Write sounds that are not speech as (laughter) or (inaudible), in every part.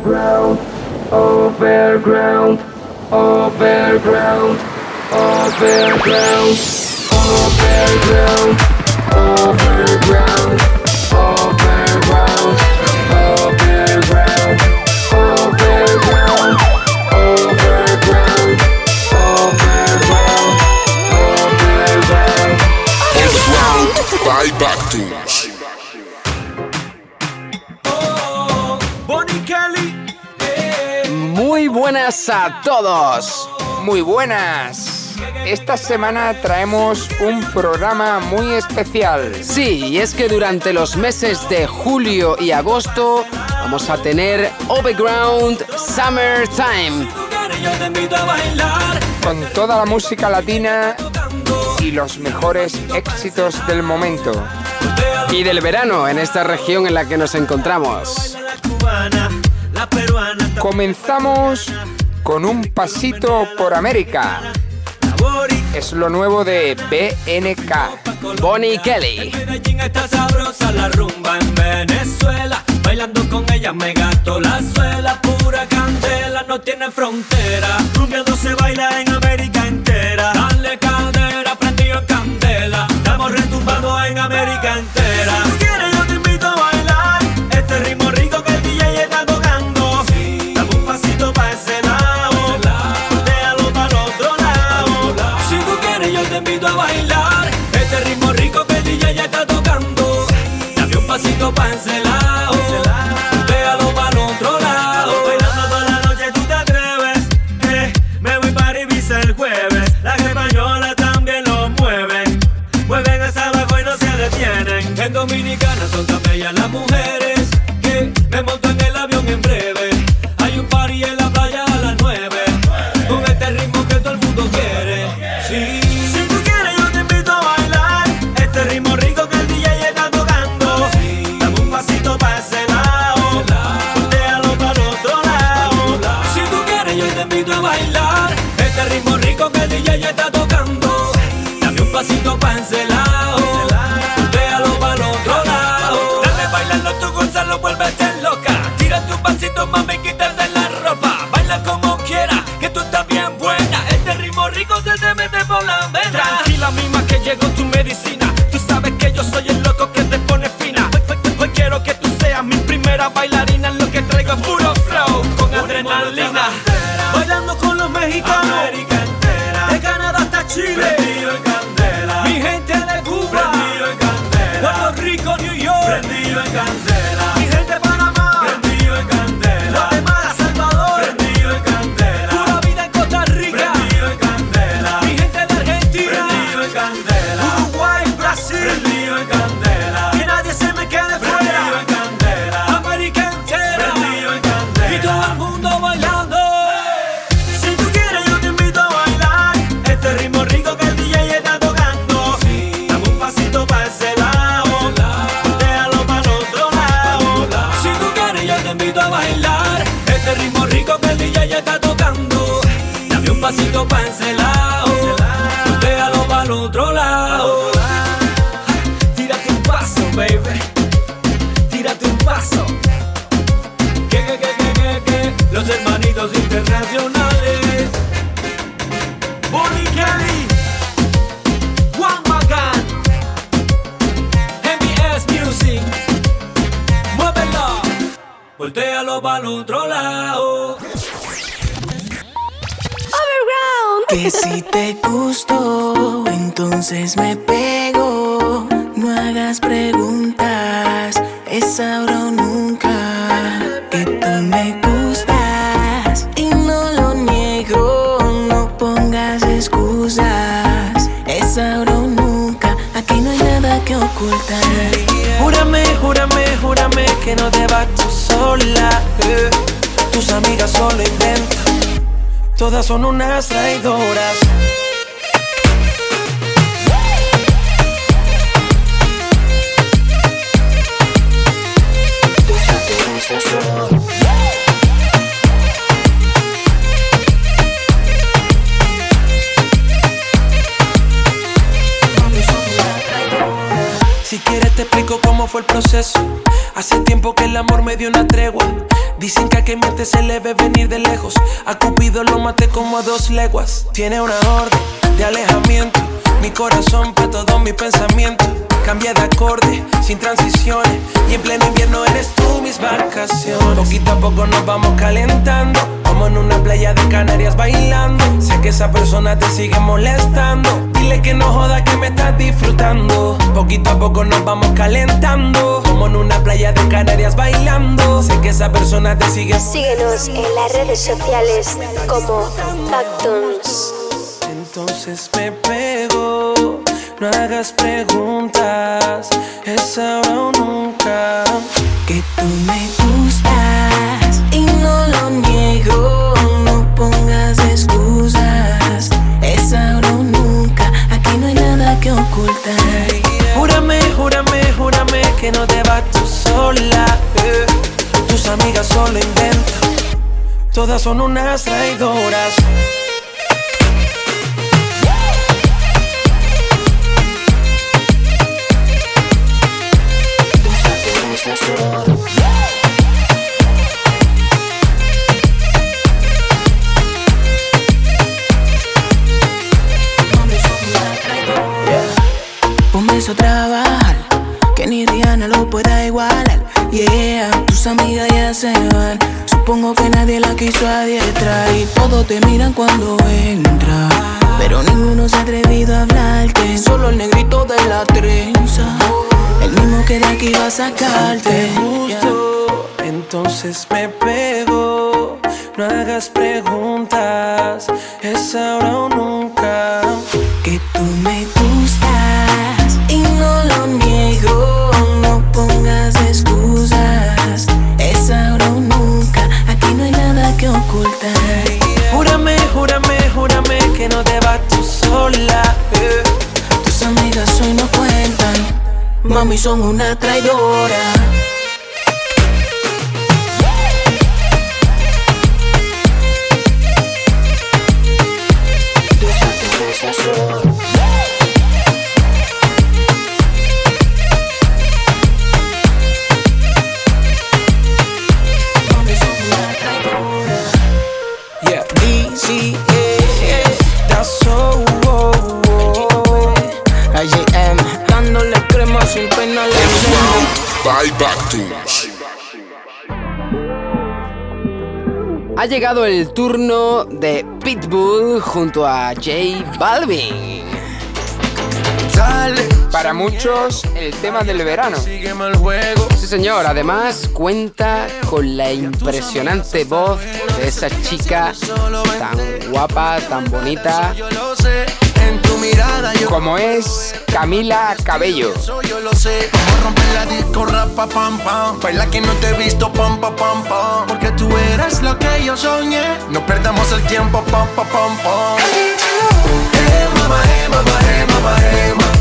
overground, overground, overground, overground, overground, overground. buenas a todos. Muy buenas. Esta semana traemos un programa muy especial. Sí, y es que durante los meses de julio y agosto vamos a tener Overground Summer Time. Con toda la música latina y los mejores éxitos del momento. Y del verano en esta región en la que nos encontramos. Comenzamos con un pasito por América. Es lo nuevo de BNK. Bonnie Kelly. Está sabrosa la rumba en Venezuela. Bailando con ella me gato la suela. Pura candela, no tiene frontera. Rumbeando se baila en América. lo pancelao. Déjalo para el otro lado. Bailando toda la noche, tú te atreves. Eh, me voy para Ibiza el jueves. Las españolas también lo mueven. Mueven hasta abajo y no se detienen. En Dominicana son Entonces me pego, no hagas preguntas, es ahora o nunca que tú me gustas y no lo niego, no pongas excusas, es ahora o nunca, aquí no hay nada que ocultar. Júrame, júrame, júrame que no te vas tú sola, eh, tus amigas solo inventan, todas son unas traidoras. fue el proceso. Hace tiempo que el amor me dio una tregua. Dicen que a que miente se le ve venir de lejos. A Cupido lo maté como a dos leguas. Tiene una orden de alejamiento. Mi corazón para todos mis pensamientos. Cambia de acorde, sin transiciones. Y en pleno invierno eres tú mis vacaciones. Poquito a poco nos vamos calentando. Como en una playa de Canarias bailando. Sé que esa persona te sigue molestando. Dile que no joda que me estás disfrutando. Poquito a poco nos vamos calentando. Como en una playa de Canarias bailando. Sé que esa persona te sigue. Síguenos en las redes sociales como Backtons. Entonces me pego, no hagas preguntas, es ahora o nunca. Que tú me gustas y no lo niego. No pongas excusas, es ahora o nunca. Aquí no hay nada que ocultar. Júrame, júrame, júrame que no te vas tú sola. eh. Tus amigas solo inventan, todas son unas traidoras. Pero ninguno se ha atrevido a hablarte. Solo el negrito de la trenza. Mismo que de aquí va a sacarte. Te gusto, entonces me pego. No hagas preguntas, es ahora o nunca. Que tú me gustas y no lo niego. No pongas excusas. Es ahora o nunca. Aquí no hay nada que ocultar. Júrame, júrame, júrame que no te vas tú sola. Tus amigas hoy no cuentan. Mami, son una traidora. Ha llegado el turno de Pitbull junto a J Balvin. Para muchos, el tema del verano. Sí, señor. Además, cuenta con la impresionante voz de esa chica tan guapa, tan bonita, mirada yo Como es Camila Cabello. yo lo sé. A romper la disco, rapa, pam, pam. Baila que no te he visto, pam, pam, pam, pam. Porque tú eres lo que yo soñé. No perdamos el tiempo, pam, pam, pam, pam. Eh, mamá, eh, mamá, eh, mamá, eh, mamá.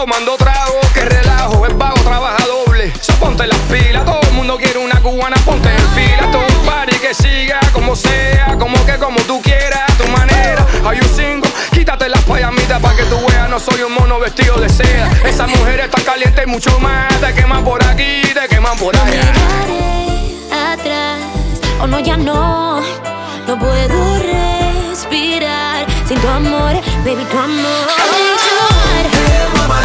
Tomando trago. Que relajo, es vago, trabaja doble. So, ponte las pilas, todo el mundo quiere una cubana, ponte en fila. Todo un party que siga como sea, como que como tú quieras, a tu manera. Hay un single, quítate las payamitas para que tú veas, no soy un mono vestido de seda. Esa mujer está caliente y mucho más. Te queman por aquí, te queman por No allá. miraré atrás, o no, ya no. No puedo respirar sin tu amor, baby, tu amor. I need you. Mamá,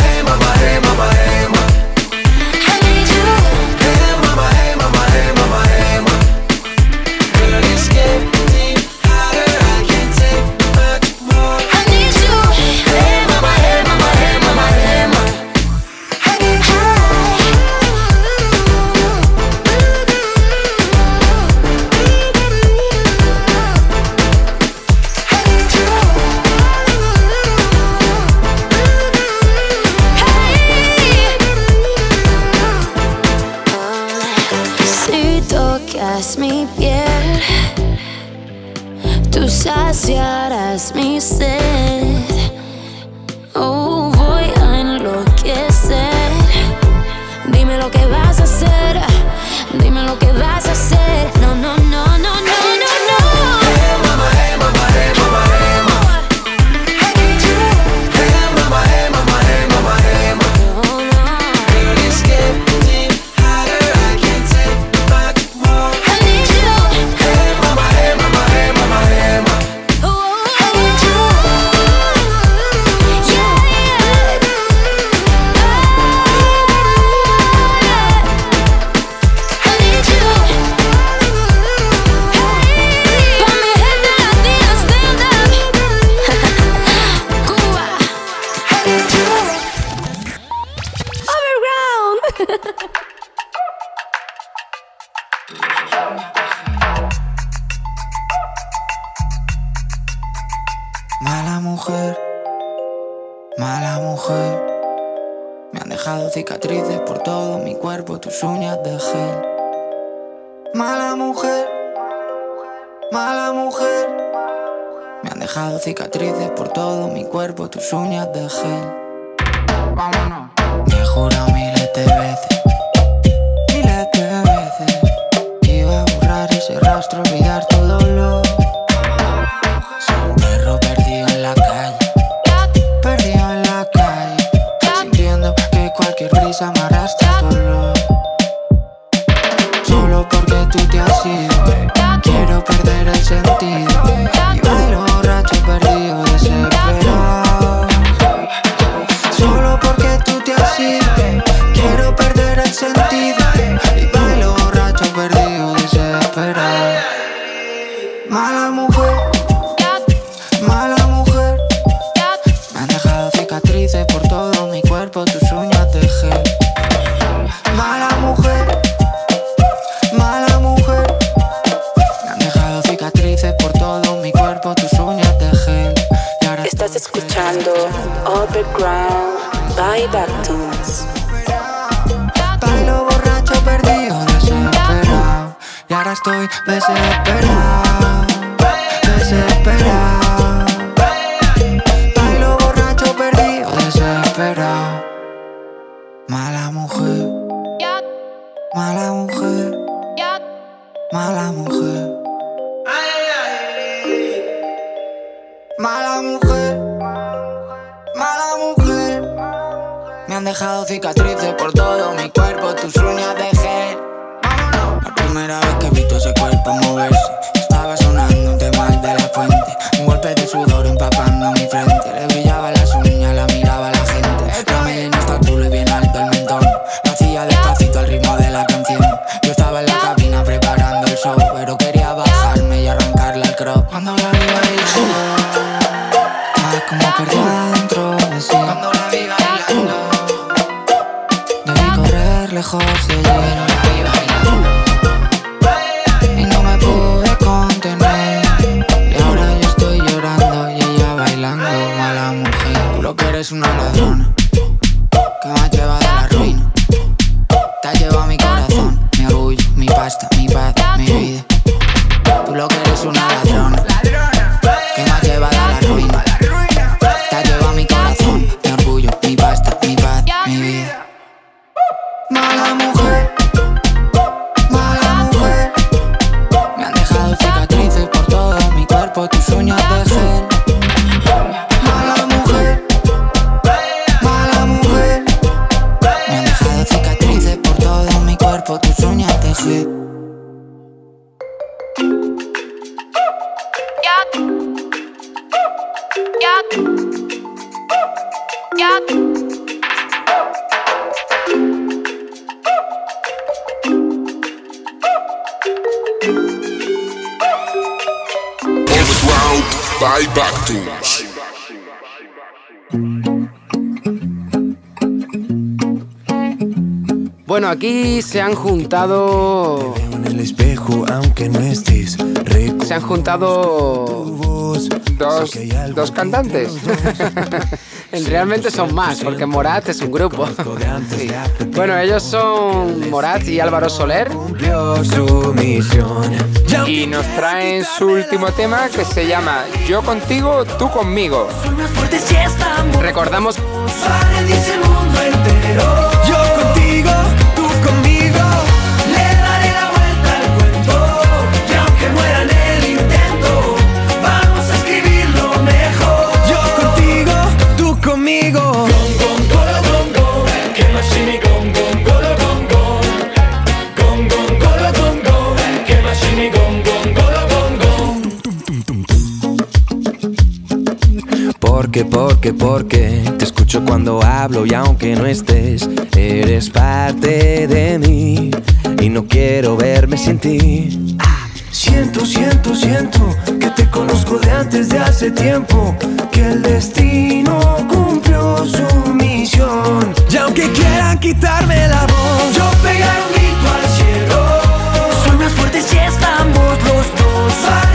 mala mujer. Me han dejado cicatrices por todo mi cuerpo, tus uñas de gel. Vámonos. Me han juntado. Se han juntado dos, dos cantantes. (laughs) Realmente son más, porque Morat es un grupo. (laughs) Bueno, ellos son Morat y Álvaro Soler. Y nos traen su último tema que se llama Yo contigo, tú conmigo. Recordamos. Porque, porque, porque te escucho cuando hablo y aunque no estés, eres parte de mí y no quiero verme sin ti. Siento, siento, siento que te conozco de antes de hace tiempo. Que el destino cumplió su misión. Y aunque quieran quitarme la voz, yo pegaré un grito al cielo. Soy más fuerte si estamos los dos.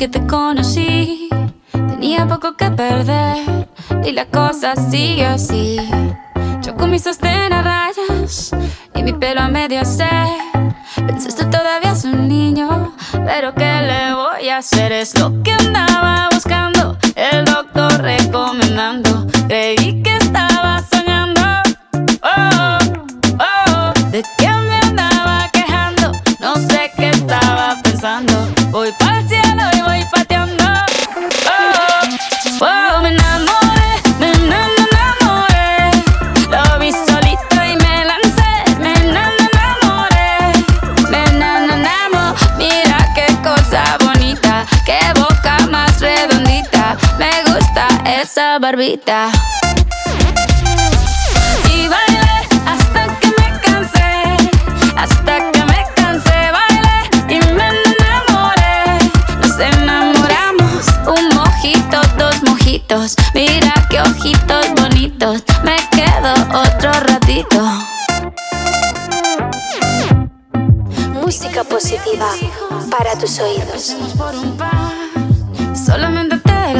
que te conocí, tenía poco que perder. Y la cosa sigue así. Yo con mi sostén a rayas y mi pelo a medio hacer. Pensaste todavía es un niño, pero ¿qué le voy a hacer? Es lo que andaba esa barbita. Y bailé hasta que me cansé, hasta que me cansé, bailé y me enamoré. Nos enamoramos, un mojito, dos mojitos. Mira qué ojitos bonitos, me quedo otro ratito. Música positiva para tus oídos. Solamente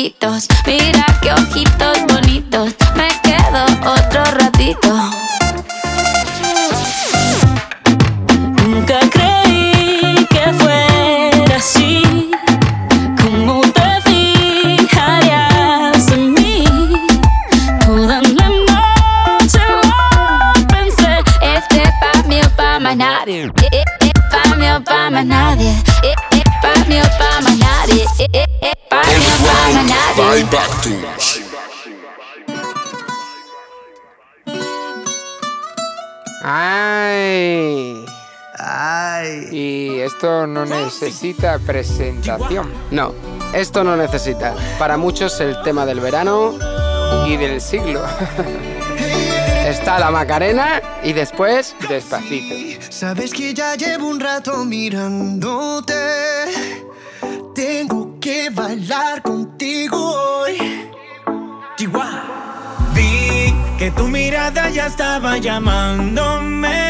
dos mojitos, mira necesita presentación. No, esto no necesita. Para muchos el tema del verano Y del siglo. (laughs) está la Macarena y después Despacito. Sabes que ya llevo un rato mirándote. Tengo que bailar contigo hoy. Vi que tu mirada ya estaba llamándome.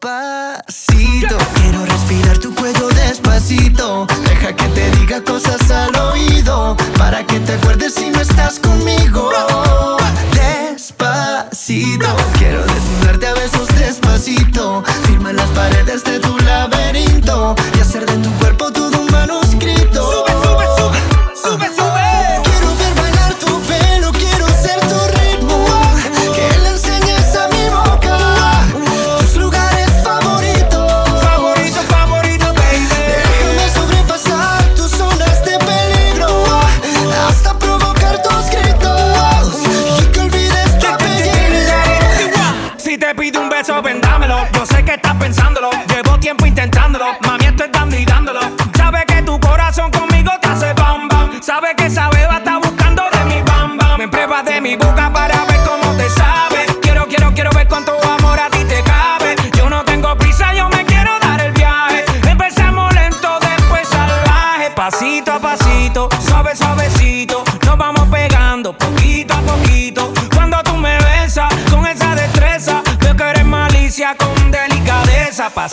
Despacito, quiero respirar tu cuello despacito. Deja que te diga cosas al oído. Para que te acuerdes si no estás conmigo. Despacito, quiero desnudarte a besos despacito. Firma las paredes de tu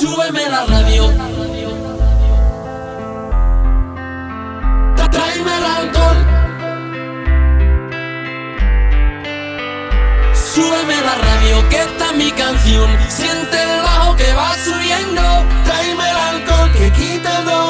Súbeme la radio. Tráeme el alcohol. Súbeme la radio, que está mi canción. Siente el bajo que va subiendo. Tráeme el alcohol que quita el dolor.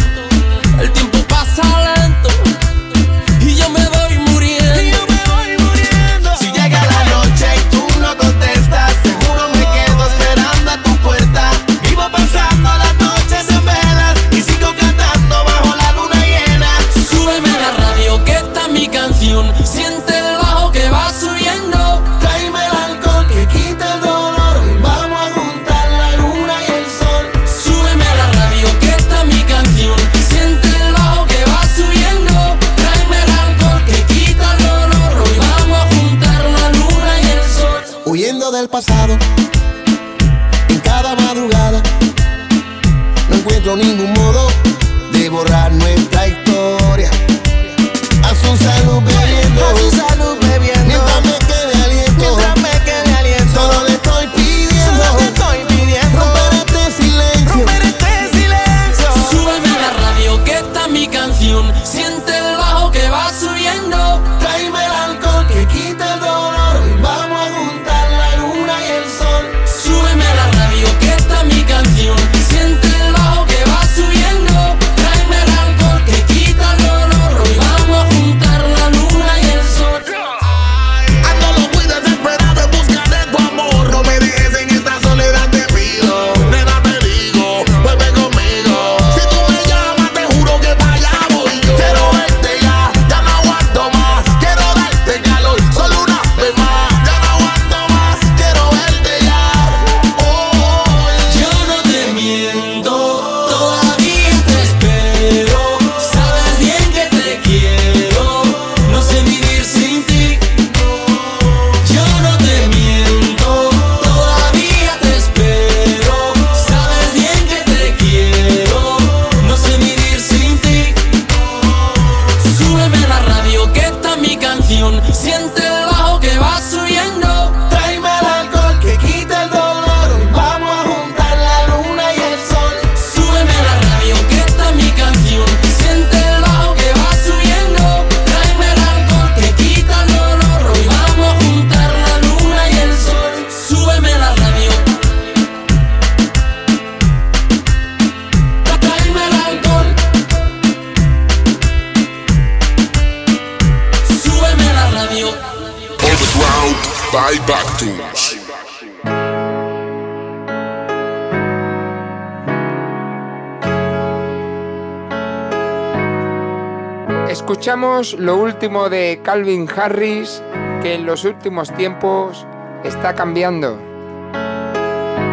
Escuchamos lo último de Calvin Harris, que en los últimos tiempos está cambiando.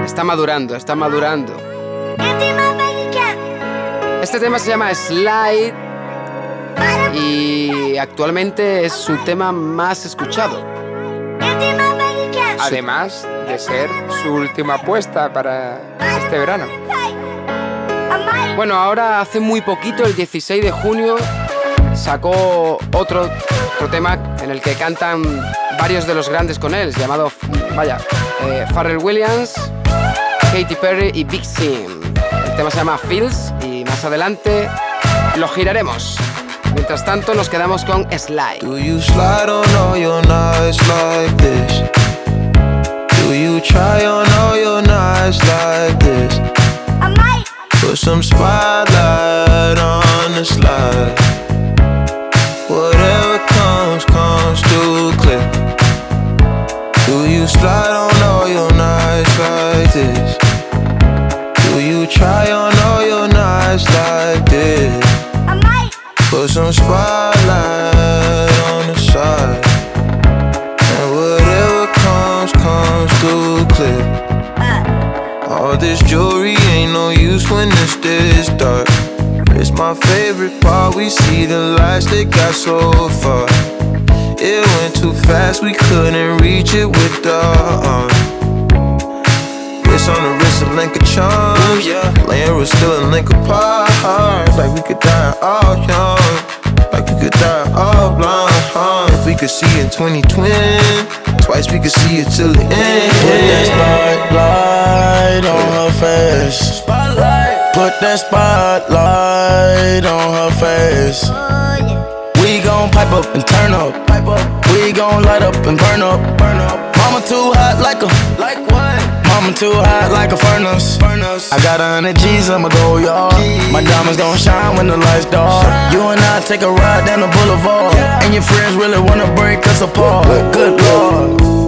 Está madurando, está madurando. Este tema se llama Slide y actualmente es su tema más escuchado. Además de ser su última apuesta para este verano. Bueno, ahora hace muy poquito, el 16 de junio, sacó otro, otro tema en el que cantan varios de los grandes con él, llamado, vaya, eh, Pharrell Williams, Katy Perry y Big Sean. El tema se llama Feels y más adelante lo giraremos. Mientras tanto, nos quedamos con Slide. Do you slide on all your nights like this? Do you try on all your nights like this? Put some spotlight on the slide. Slide on all your nights like this? Do you try on all your nights like this? Put some spotlight on the side. And whatever comes, comes through clear. Uh. All this jewelry ain't no use when when it's this dark. It's my favorite part. We see the lights that got so far. It went too fast, we couldn't reach it with the uh, arm. Wrist on the wrist, a link of charms. Yeah. Laying was still a link apart. Like we could die all young. Like we could die all blind. If we could see in 2020, twice we could see it till the end. Put that spotlight on her face. Spotlight. Put that spotlight on her face. We gon' pipe up and turn up. Pipe up. We gon' light up and burn up. Burn up. Mama too hot like a like what? Mama too hot like a furnace. furnace. I got a hundred G's, I'ma go yard. My diamonds gon' shine when the lights dark. You and I take a ride down the boulevard. And your friends really wanna break us apart. Good lord.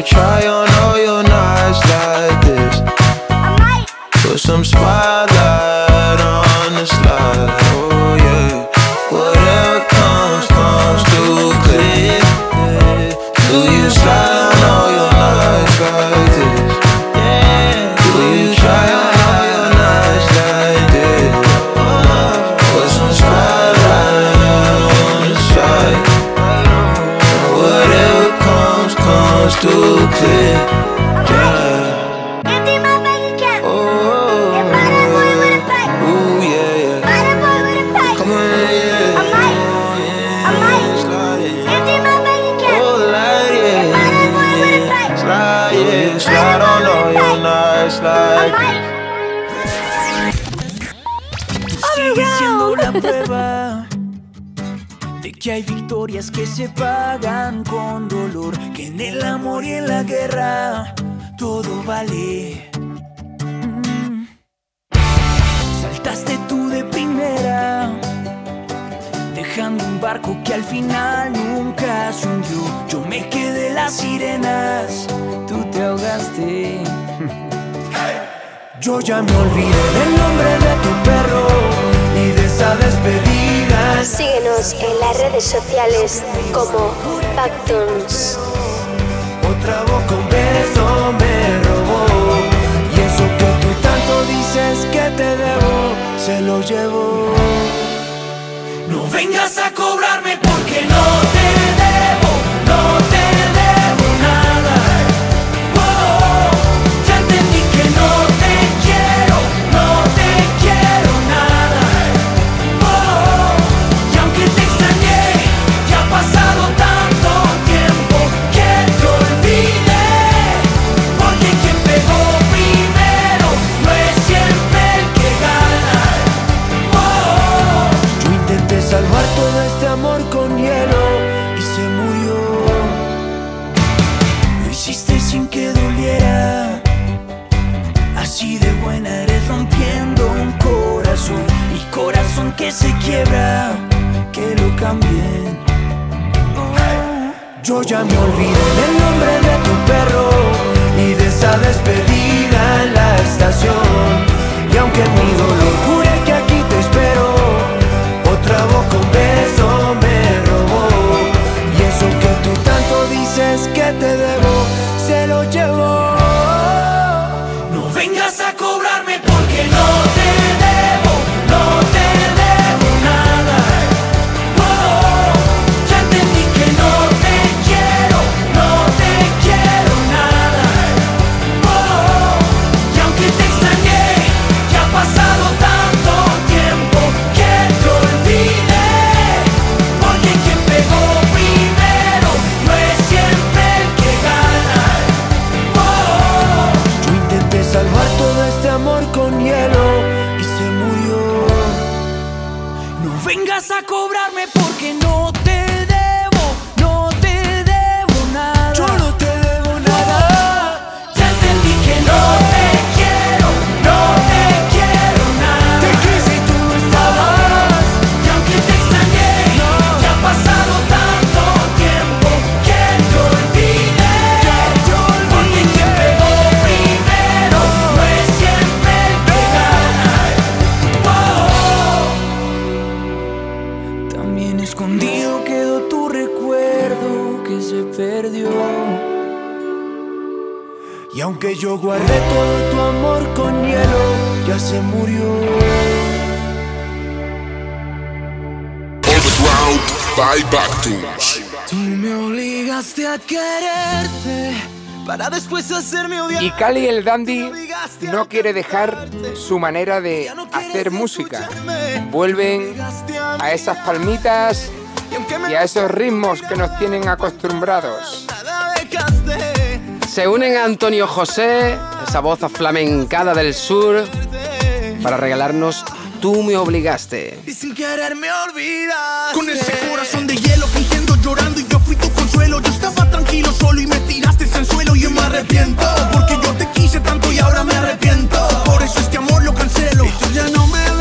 You try on all your nights like this? Put some spotlight on the slide. Oh yeah. Yeah. Yo ya me olvidé del nombre de tu perro y de esa despedida. Síguenos en las redes sociales como Pactons. Otra boca un beso me robó y eso que tú tanto dices que te debo se lo llevo. No vengas a cobrarme porque no te que se quiebra, que lo cambien. Yo ya me olvidé del nombre de tu perro y de esa despedida en la estación. Y aunque mi dolor juré by Bactus. Tú me. Y Cali el Dandy no quiere dejar su manera de hacer música. Vuelven a esas palmitas y a esos ritmos que nos tienen acostumbrados. Se unen a Antonio José, esa voz aflamencada del sur, para regalarnos tú me obligaste. Y sin querer me olvidaste. Con ese corazón de hielo fingiendo llorando y yo fui tu consuelo. Yo estaba tranquilo solo y me tiraste al suelo y yo me arrepiento. Porque yo te quise tanto y ahora me arrepiento. Por eso este amor lo cancelo. Y tú ya no me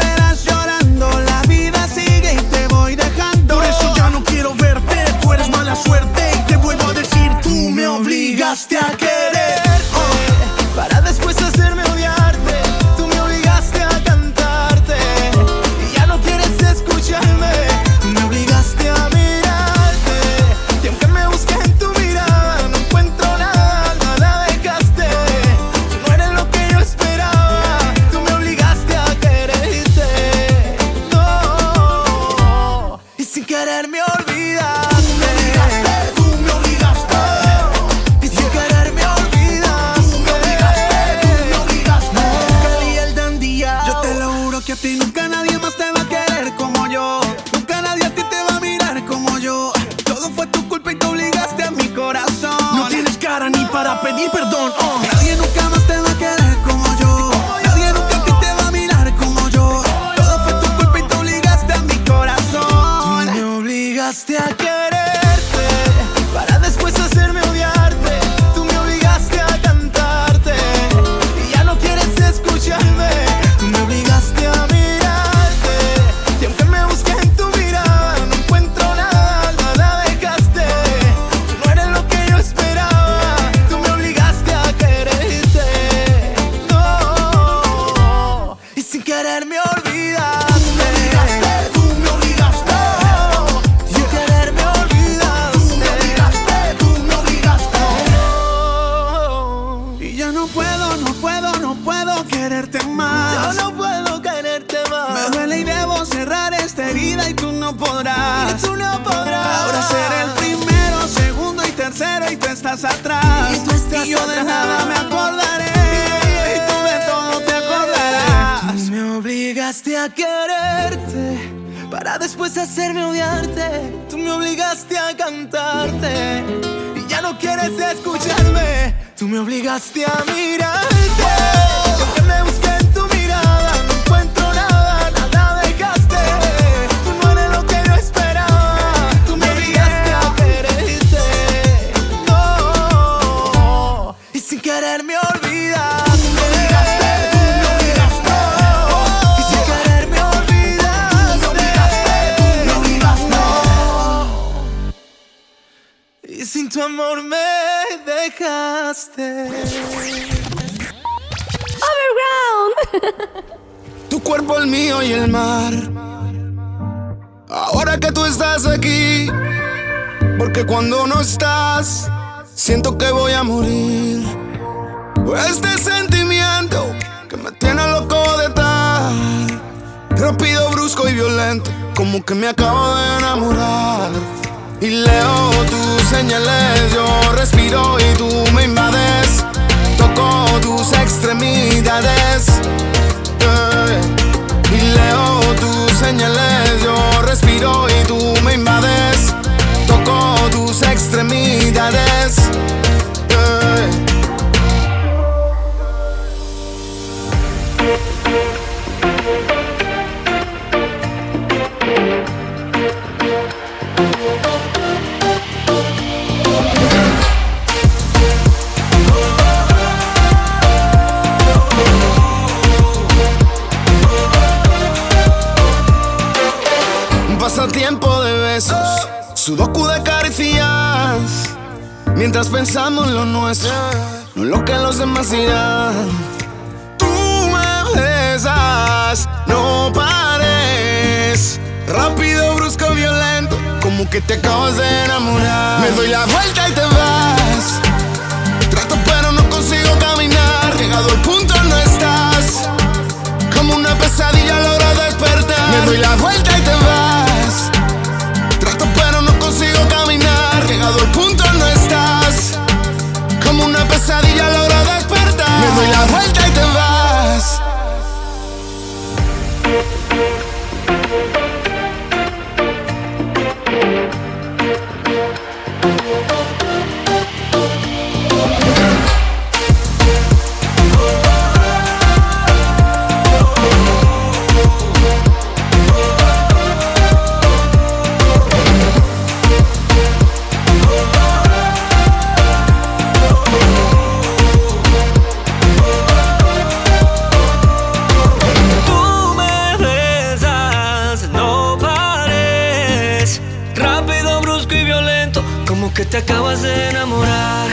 te acabas de enamorar.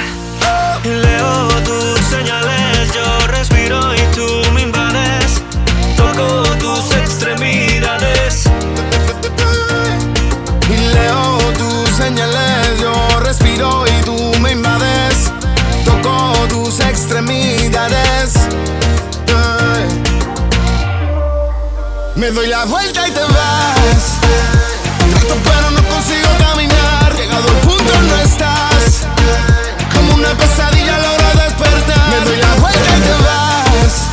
Y leo tus señales, yo respiro y tú me invades. Toco tus extremidades. Y leo tus señales, yo respiro y tú me invades. Toco tus extremidades. Me doy la vuelta y te vas. Una pesadilla logro despertar. Me doy la vuelta y te vas.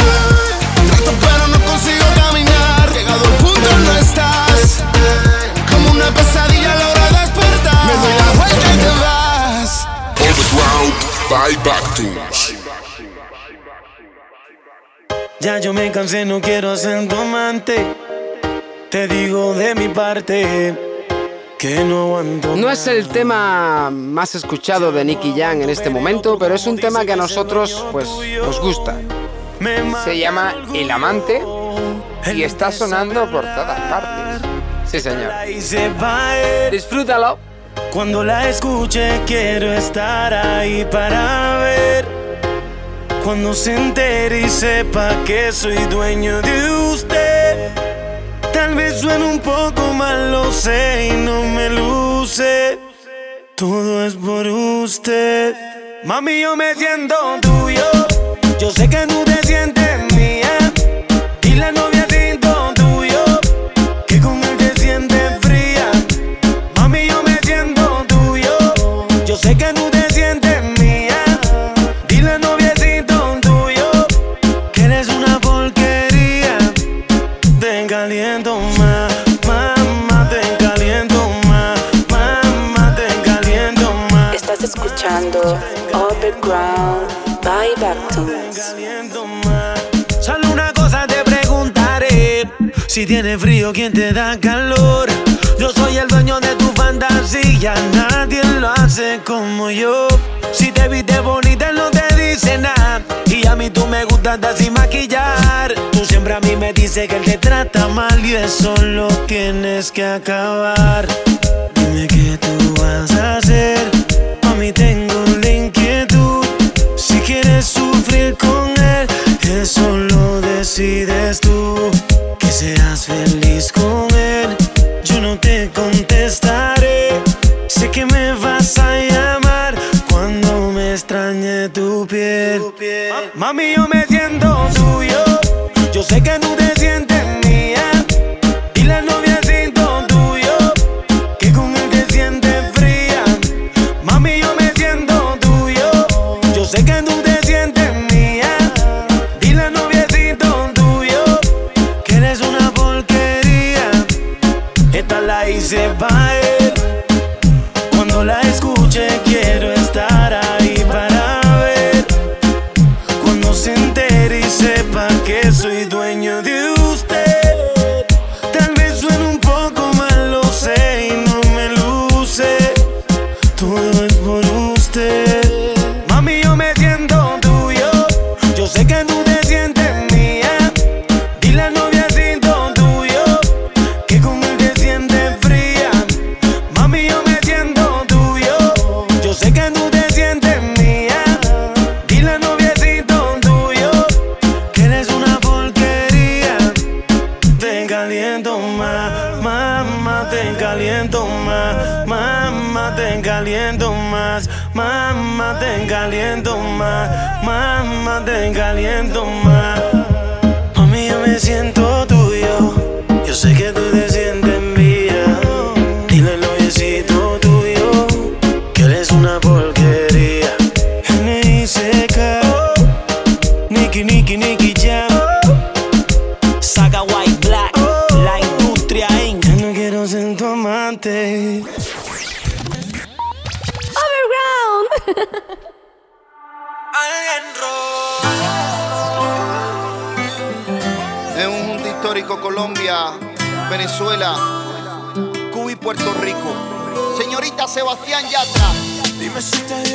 Trato pero no consigo caminar. Llegado al punto no estás. Como una pesadilla logro despertar. Me doy la vuelta y te vas. Underground by Backtunes. Ya yo me cansé, no quiero ser tu amante. Te digo de mi parte no aguanto. No es el tema más escuchado de Nicky Jam en este momento, pero es un tema que a nosotros pues nos gusta. Se llama El Amante y está sonando por todas partes. Sí, señor. Disfrútalo. Cuando la escuche quiero estar ahí para ver. Cuando se entere y sepa que soy dueño de usted. Tal vez suene un poco mal, lo sé y no me luce. Todo es por usted. Mami, yo me siento tuyo. Yo sé que tú te sientes Si tienes frío, ¿quién te da calor? Yo soy el dueño de tu fantasía, nadie lo hace como yo. Si te viste bonita, no te dice nada. Y a mí tú me gustas sin maquillar. Tú siempre a mí me dices que él te trata mal y eso lo tienes que acabar. Dime qué tú vas a hacer. Mami, tengo la inquietud. Si quieres sufrir con él, eso lo decides tú. Seas feliz con él, yo no te contestaré. Dime si te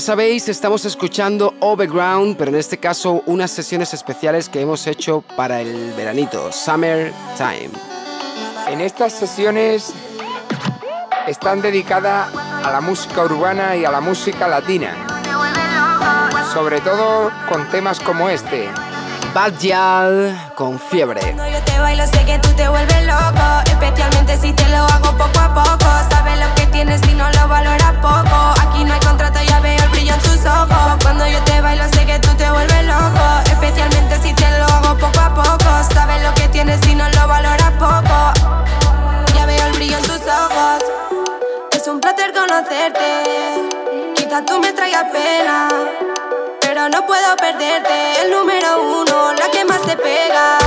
Ya sabéis, estamos escuchando Overground, pero en este caso unas sesiones especiales que hemos hecho para el veranito, Summer Time. En estas sesiones están dedicadas a la música urbana y a la música latina, sobre todo con temas como este. Bad Yal con fiebre bailo sé que tú te vuelves loco. Especialmente si te lo hago poco a poco. Sabes lo que tienes y no lo valoras poco. Aquí no hay contrato, ya veo el brillo en tus ojos. Cuando yo te bailo sé que tú te vuelves loco. Especialmente si te lo hago poco a poco. Sabes lo que tienes y no lo valoras poco. Ya veo el brillo en tus ojos. Es un placer conocerte. Quizás tú me traigas pena Pero no puedo perderte. El número uno, la que más te pega.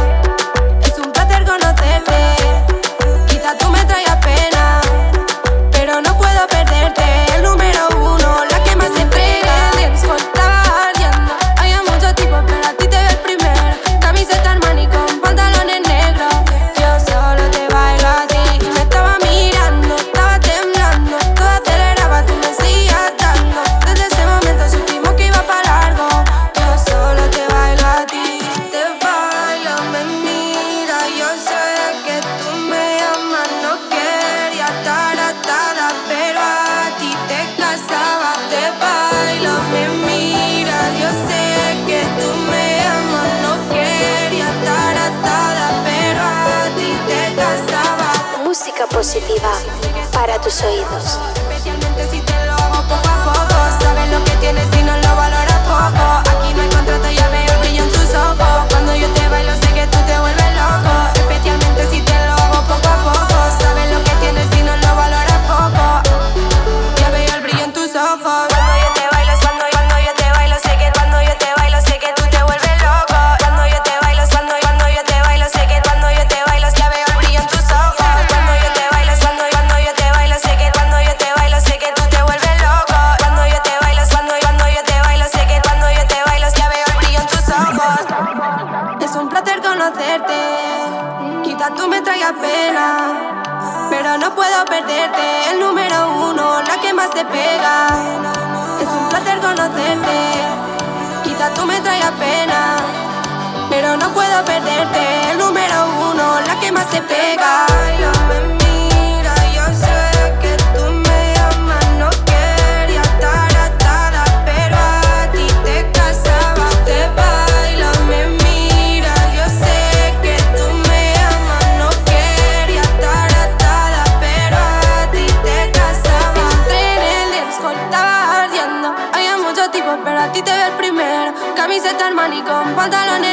pantalones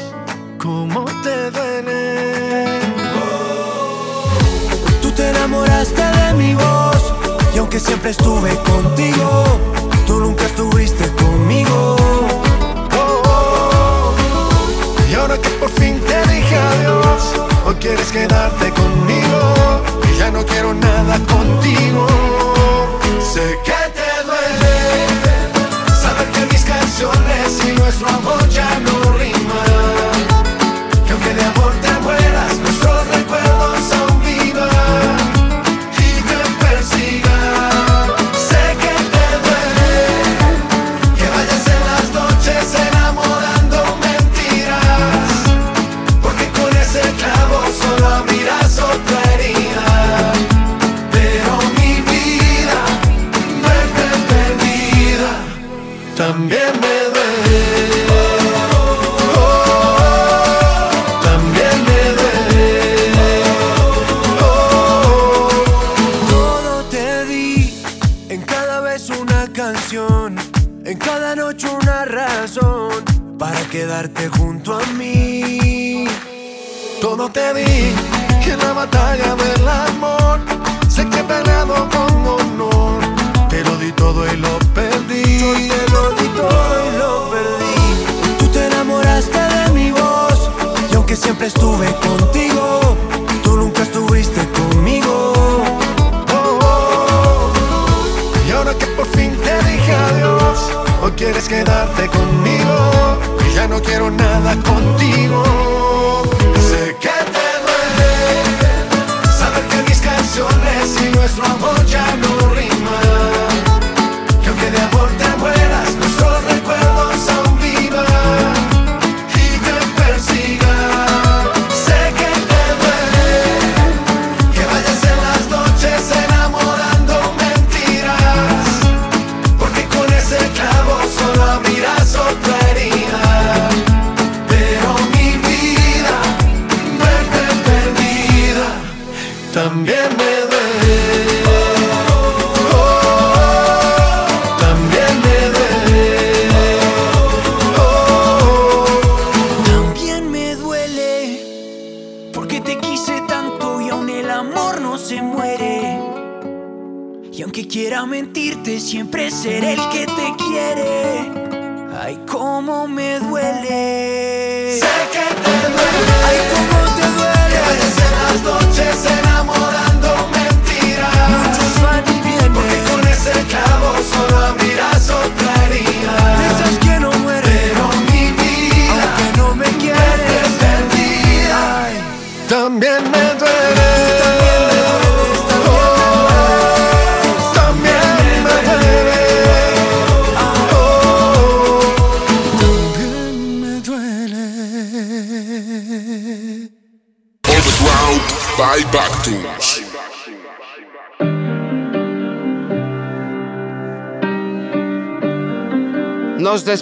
cómo te duele. Tú te enamoraste de mi voz y aunque siempre estuve contigo, tú nunca estuviste conmigo. Y ahora que por fin te dije adiós, hoy quieres quedarte conmigo y ya no quiero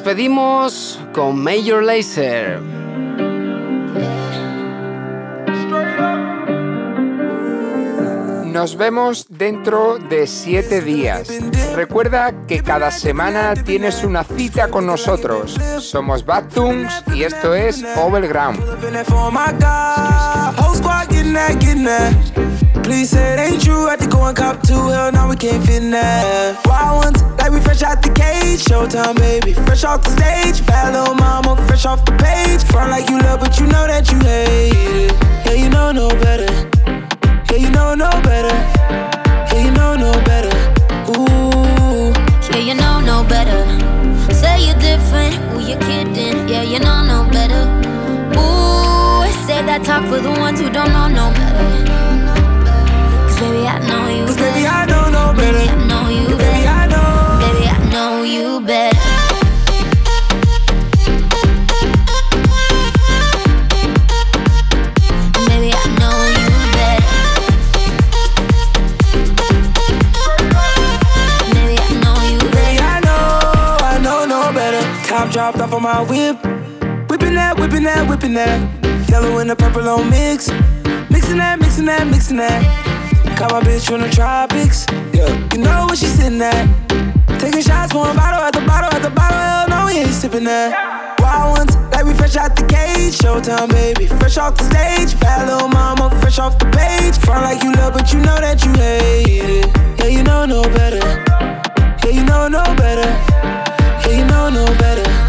despedimos con Major Laser. Nos vemos dentro de siete días. Recuerda que cada semana tienes una cita con nosotros. Somos Backtums y esto es Overground. Fresh the off the page. Like you love, but you know that you hate. Yeah, you know no better. Yeah, you know no better. Ooh. Yeah, you know no better. Say you're different. Ooh, you're kidding. Yeah, you know no better. Ooh, say that talk for the ones who don't know no better. Baby, I know you Cause baby, I know better. Baby, I know you Baby, Top dropped off on my whip. Whipping that, whipping that, whipping that. Yellow and the purple on mix. Mixing that, mixing that, mixing that. Caught my bitch from the tropics. Yeah, you know where she sitting at. Taking shots, pouring bottle at the bottle at the bottle. Hell no, we ain't sipping that. Wild ones, like we fresh out the cage. Showtime, baby, fresh off the stage. Bad little mama, fresh off the page. Front like you love, but you know that you hate it. Yeah, you know no better. Yeah, you know no better. Yeah, you know no better.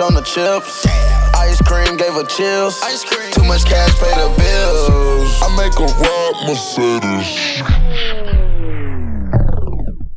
On the chips. Ice cream gave her chills. Too much cash, pay the bills. I make a ride Mercedes.